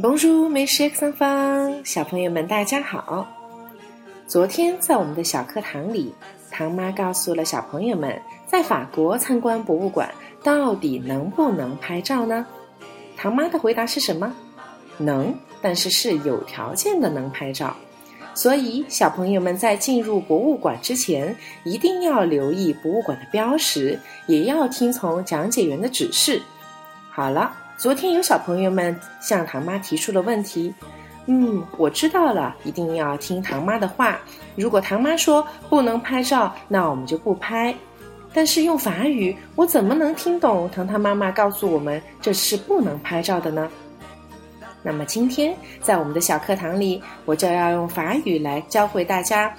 bonjour 美食 xenophon 小朋友们，大家好。昨天在我们的小课堂里，唐妈告诉了小朋友们，在法国参观博物馆到底能不能拍照呢？唐妈的回答是什么？能，但是是有条件的能拍照。所以，小朋友们在进入博物馆之前，一定要留意博物馆的标识，也要听从讲解员的指示。好了。昨天有小朋友们向唐妈提出了问题，嗯，我知道了，一定要听唐妈的话。如果唐妈说不能拍照，那我们就不拍。但是用法语，我怎么能听懂糖糖妈妈告诉我们这是不能拍照的呢？那么今天在我们的小课堂里，我就要用法语来教会大家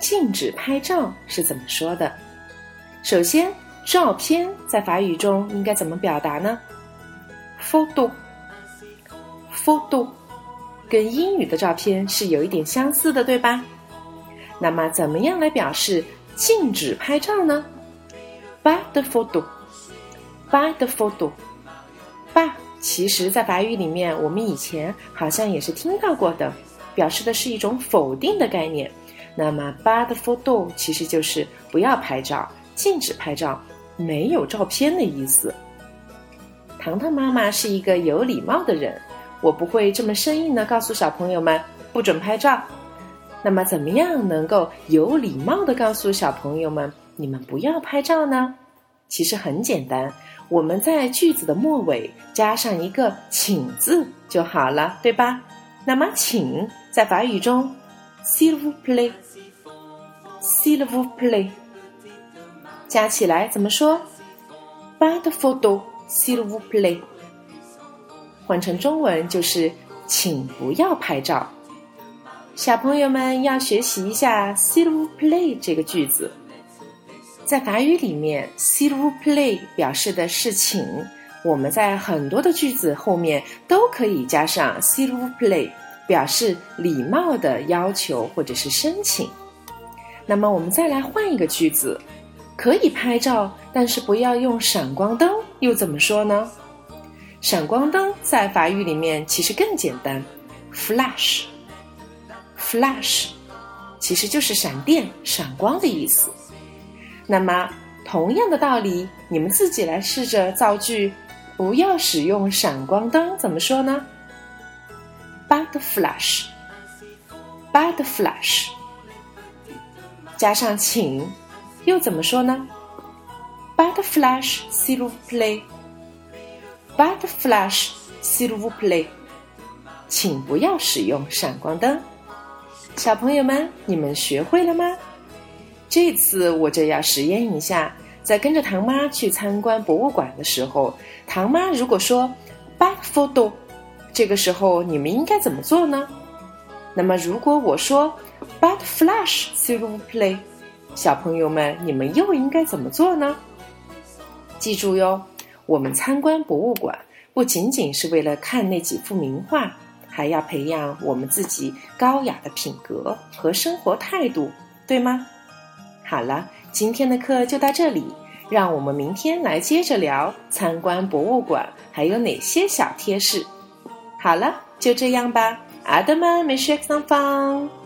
禁止拍照是怎么说的。首先，照片在法语中应该怎么表达呢？photo，photo，跟英语的照片是有一点相似的，对吧？那么，怎么样来表示禁止拍照呢？bad photo，bad photo，bad，其实在法语里面，我们以前好像也是听到过的，表示的是一种否定的概念。那么 "by the photo 其实就是不要拍照，禁止拍照，没有照片的意思。糖糖妈妈是一个有礼貌的人，我不会这么生硬的告诉小朋友们不准拍照。那么，怎么样能够有礼貌的告诉小朋友们你们不要拍照呢？其实很简单，我们在句子的末尾加上一个“请”字就好了，对吧？那么，请在法语中 s i l v o u plaît，s'il vous plaît，加起来怎么说？Pas de photo。S'il vous plaît，换成中文就是“请不要拍照”。小朋友们要学习一下 “s'il vous plaît” 这个句子。在法语里面，“s'il vous plaît” 表示的是请。我们在很多的句子后面都可以加上 “s'il vous plaît”，表示礼貌的要求或者是申请。那么我们再来换一个句子。可以拍照，但是不要用闪光灯，又怎么说呢？闪光灯在法语里面其实更简单，flash，flash，其实就是闪电、闪光的意思。那么同样的道理，你们自己来试着造句，不要使用闪光灯，怎么说呢？But flash，but flash，加上请。又怎么说呢？Bad flash, s'il vous plaît. Bad flash, s'il vous plaît. 请不要使用闪光灯。小朋友们，你们学会了吗？这次我就要实验一下，在跟着唐妈去参观博物馆的时候，唐妈如果说 Bad photo，这个时候你们应该怎么做呢？那么如果我说 Bad flash, s'il vous plaît。小朋友们，你们又应该怎么做呢？记住哟，我们参观博物馆不仅仅是为了看那几幅名画，还要培养我们自己高雅的品格和生活态度，对吗？好了，今天的课就到这里，让我们明天来接着聊参观博物馆还有哪些小贴士。好了，就这样吧，阿德曼美学上方。